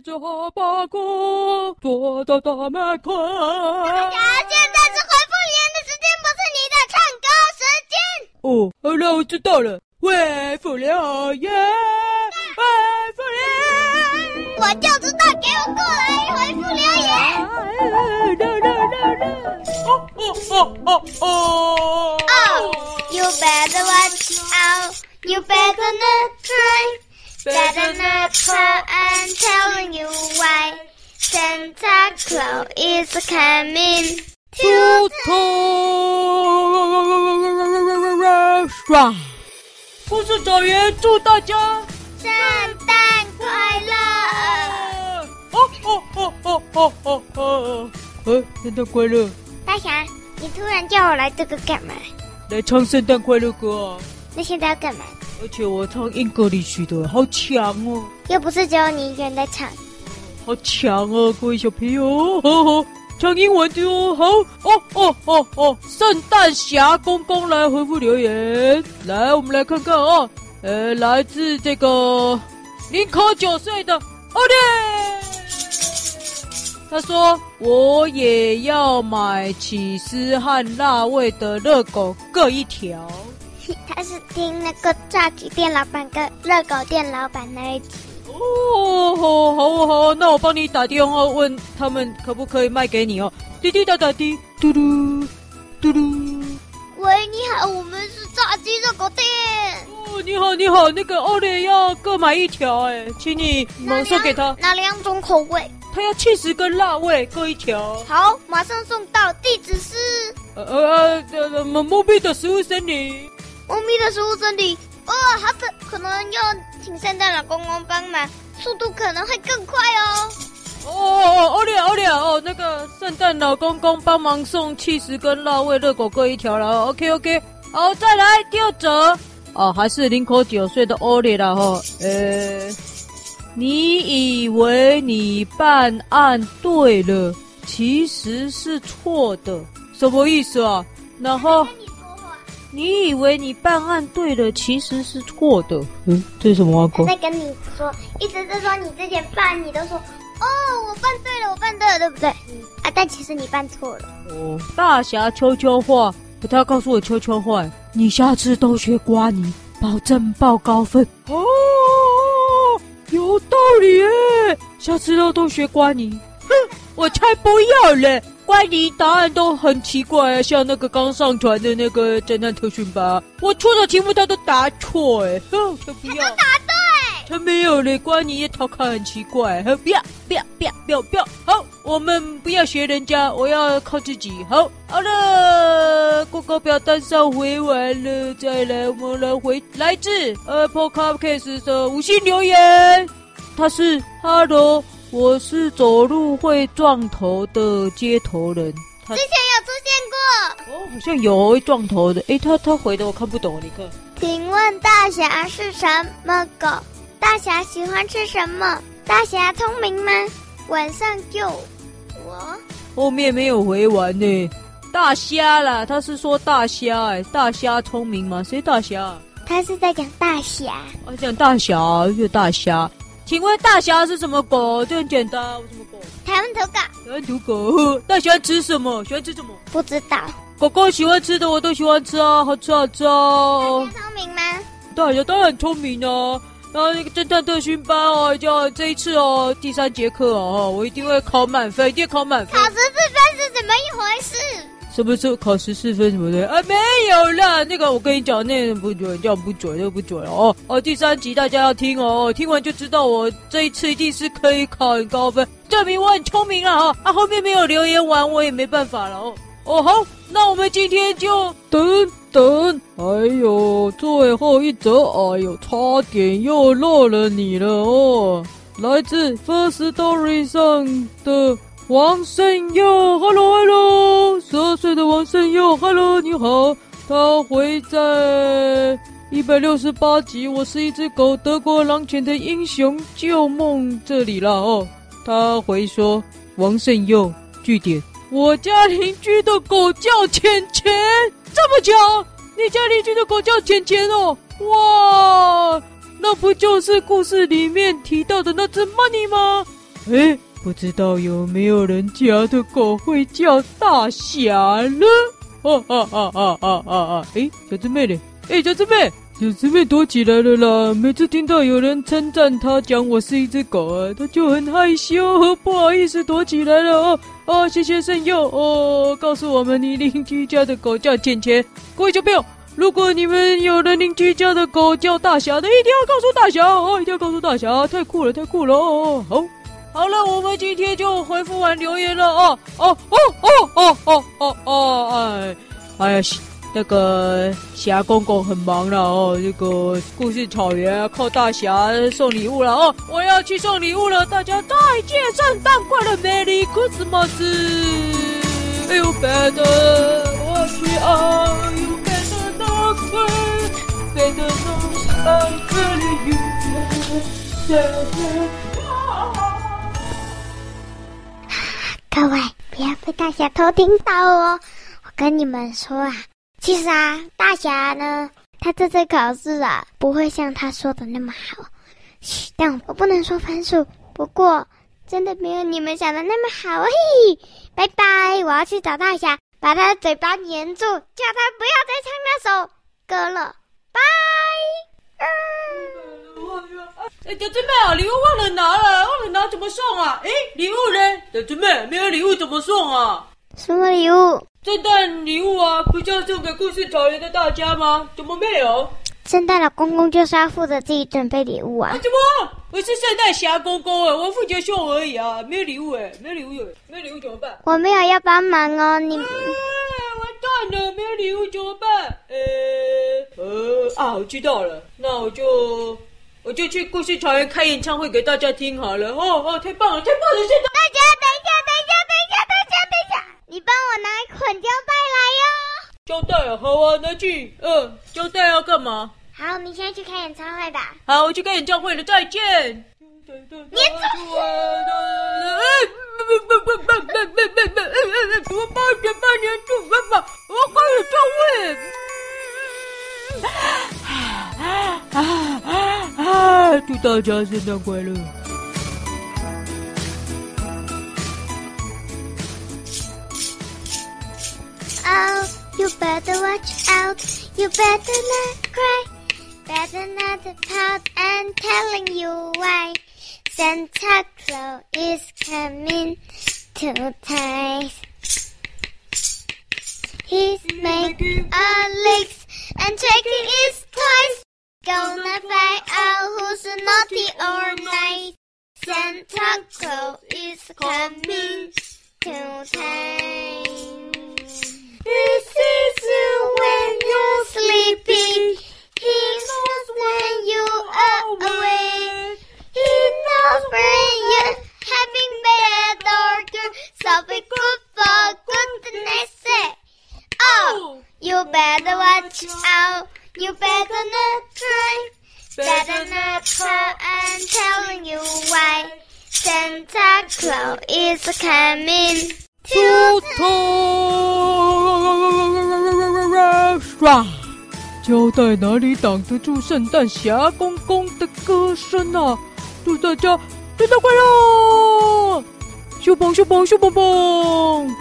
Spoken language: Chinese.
背着哈巴狗，躲到大麦昆。大家现在是回复留言的时间，不是你的唱歌时间。哦，好了，我知道了。回复留言，回复留言，我就知道，给我过来回复留言。啦啦啦啦！哦哦哦哦哦！Oh，you better watch out，you better not try，better not try，I'm telling you why，Santa Claus is coming to town。爽！不是找人祝大家圣诞快乐！哦哦哦哦哦哦哦！呃，圣诞快乐！大侠，你突然叫我来这个干嘛？来唱圣诞快乐歌啊！那现在要干嘛？而且我唱英格里曲的，好强哦！又不是只有你一个人在唱，好强哦，各位小朋友！呵呵唱英文的哦，好哦哦哦哦！圣诞侠公公来回复留言，来，我们来看看哦。呃，来自这个林口九岁的奥利，他说我也要买起司和辣味的热狗各一条。他是听那个炸鸡店老板跟热狗店老板那一集。哦，好，好，好，那我帮你打电话问他们可不可以卖给你哦。滴滴答答滴，嘟嘟嘟嘟。喂，你好，我们是炸鸡热狗店。哦，你好，你好，那个奥利要各买一条，哎，请你马上给他。哪两种口味？他要起司跟辣味各一条。好，马上送到。地址是呃呃呃，猫咪的食物森林。猫咪的食物整理。哦，好的，可能要请圣诞老公公帮忙，速度可能会更快哦。哦哦，欧丽欧丽哦，那个圣诞老公公帮忙送起司跟辣味热狗各一条了。OK OK，好，再来第二则。哦，还是零口九岁的欧丽了哈。呃，你以为你办案对了，其实是错的，什么意思啊？然后。你以为你办案对了，其实是错的。嗯，这是什么啊？哥？在跟你说，意思是说你之前办，你都说哦，我办对了，我办对了，对不对？嗯啊，但其实你办错了。哦，大侠悄悄话，他告诉我悄悄话，你下次都学瓜泥，保证报高分。哦，有道理耶，下次都都学瓜泥。哼，我才不要嘞。乖，你答案都很奇怪，像那个刚上传的那个侦探特训班，我出的题目他都答错，哎，哼，他不要。他答对，他没有嘞。关，你也调侃很奇怪，哼，不要，不要，不要，不要，不要。好，我们不要学人家，我要靠自己。好，好了，广告表单上回完了，再来我们来回来自 Apple Podcast 的五星留言，他是 Hello。我是走路会撞头的街头人。之前有出现过哦，好像有会撞头的。诶，他他回的我看不懂，你看。请问大侠是什么狗？大侠喜欢吃什么？大侠聪明吗？晚上就我。后面没有回完呢。大虾啦，他是说大虾哎，大虾聪明吗？谁大虾？他是在讲大侠。哦，讲大侠又大虾。请问大侠是什么狗？这很简单，什么狗？台湾土狗。台湾土狗。大侠吃什么？喜欢吃什么？不知道。狗狗喜欢吃的我都喜欢吃啊，好吃好吃啊。大侠聪明吗？大侠当然很聪明啊。然后那个侦探特训班哦，就这一次哦，第三节课哦，我一定会考满分，一定考满分。考十四分是怎么一回事？什么时候考十四分什么的？啊，没有啦，那个我跟你讲，那个不准，这样不准，这个不准哦。哦，第三集大家要听哦，听完就知道我这一次一定是可以考很高分，证明我很聪明了哈。啊，后面没有留言完，我也没办法了哦。哦，好，那我们今天就等等，还有最后一则，哎呦，差点又漏了你了哦。来自 First Story 上的。王胜佑，Hello Hello，十二岁的王胜佑，Hello 你好，他回在一百六十八集，我是一只狗，德国狼犬的英雄救梦这里了哦。他回说王胜佑据点，我家邻居的狗叫钱钱，这么巧，你家邻居的狗叫钱钱哦，哇，那不就是故事里面提到的那只 Money 吗？哎，不知道有没有人家的狗会叫大侠呢？啊啊啊啊啊啊啊！哎，小狮妹嘞？哎，小狮妹。小狮妹躲起来了啦！每次听到有人称赞他，讲我是一只狗啊，他就很害羞和，不好意思躲起来了哦。哦，谢谢圣佑哦，告诉我们你邻居家的狗叫钱钱。各位小朋友，如果你们有人邻居家的狗叫大侠的，一定要告诉大侠哦，一定要告诉大侠，太酷了，太酷了哦！好，好了，我们今天就回复完留言了哦哦哦哦哦哦哦哦！哎，哎呀！那个侠公公很忙了哦，这个故事草原靠大侠送礼物了哦，我要去送礼物了，大家再见，圣诞快乐，Merry Christmas！哎呦，Better watch out，You better not cry，Better not cry，You。各位不要被大侠偷听到哦，我跟你们说啊。其实啊，大侠呢，他这次考试啊，不会像他说的那么好。嘘，但我不能说分数。不过，真的没有你们想的那么好。嘿，拜拜！我要去找大侠，把他的嘴巴黏住，叫他不要再唱那首歌了。拜。嗯。哎，小狮妹啊，礼物忘了拿了，忘了拿怎么送啊？哎，礼物呢？小狮妹，没有礼物怎么送啊？什么礼物？圣诞礼物啊，不就要送给故事草原的大家吗？怎么没有？圣诞老公公就是要负责自己准备礼物啊！啊怎么？我是圣诞侠公公啊，我负责送而已啊，没有礼物哎，没有礼物有，没有礼物怎么办？我没有要帮忙哦，你。哎，完蛋了，没有礼物怎么办？呃呃啊，我知道了，那我就我就去故事草原开演唱会给大家听好了。哦哦，太棒了，太棒了！现在大家等一下，等一下，等一下，等一下，等一下。你帮我拿一捆胶带来哟！胶带啊，好啊，拿去。嗯，胶带要干嘛？好，你现在去开演唱会吧。好，我去开演唱会了，再见。你走。tutacağız. Oh, you better watch out. You better not cry. Better not pout and telling you why. Santa Claus is coming to ties. He's making a licks and checking his Gonna find out oh, who's naughty or nice. Santa Claus is coming to town. He sees you when you're sleeping. Telling you why. Santa Claus is coming. 猪头，唰！胶带哪里挡得住圣诞侠公公的歌声啊？祝大家圣诞快乐！咻蹦咻蹦咻蹦蹦！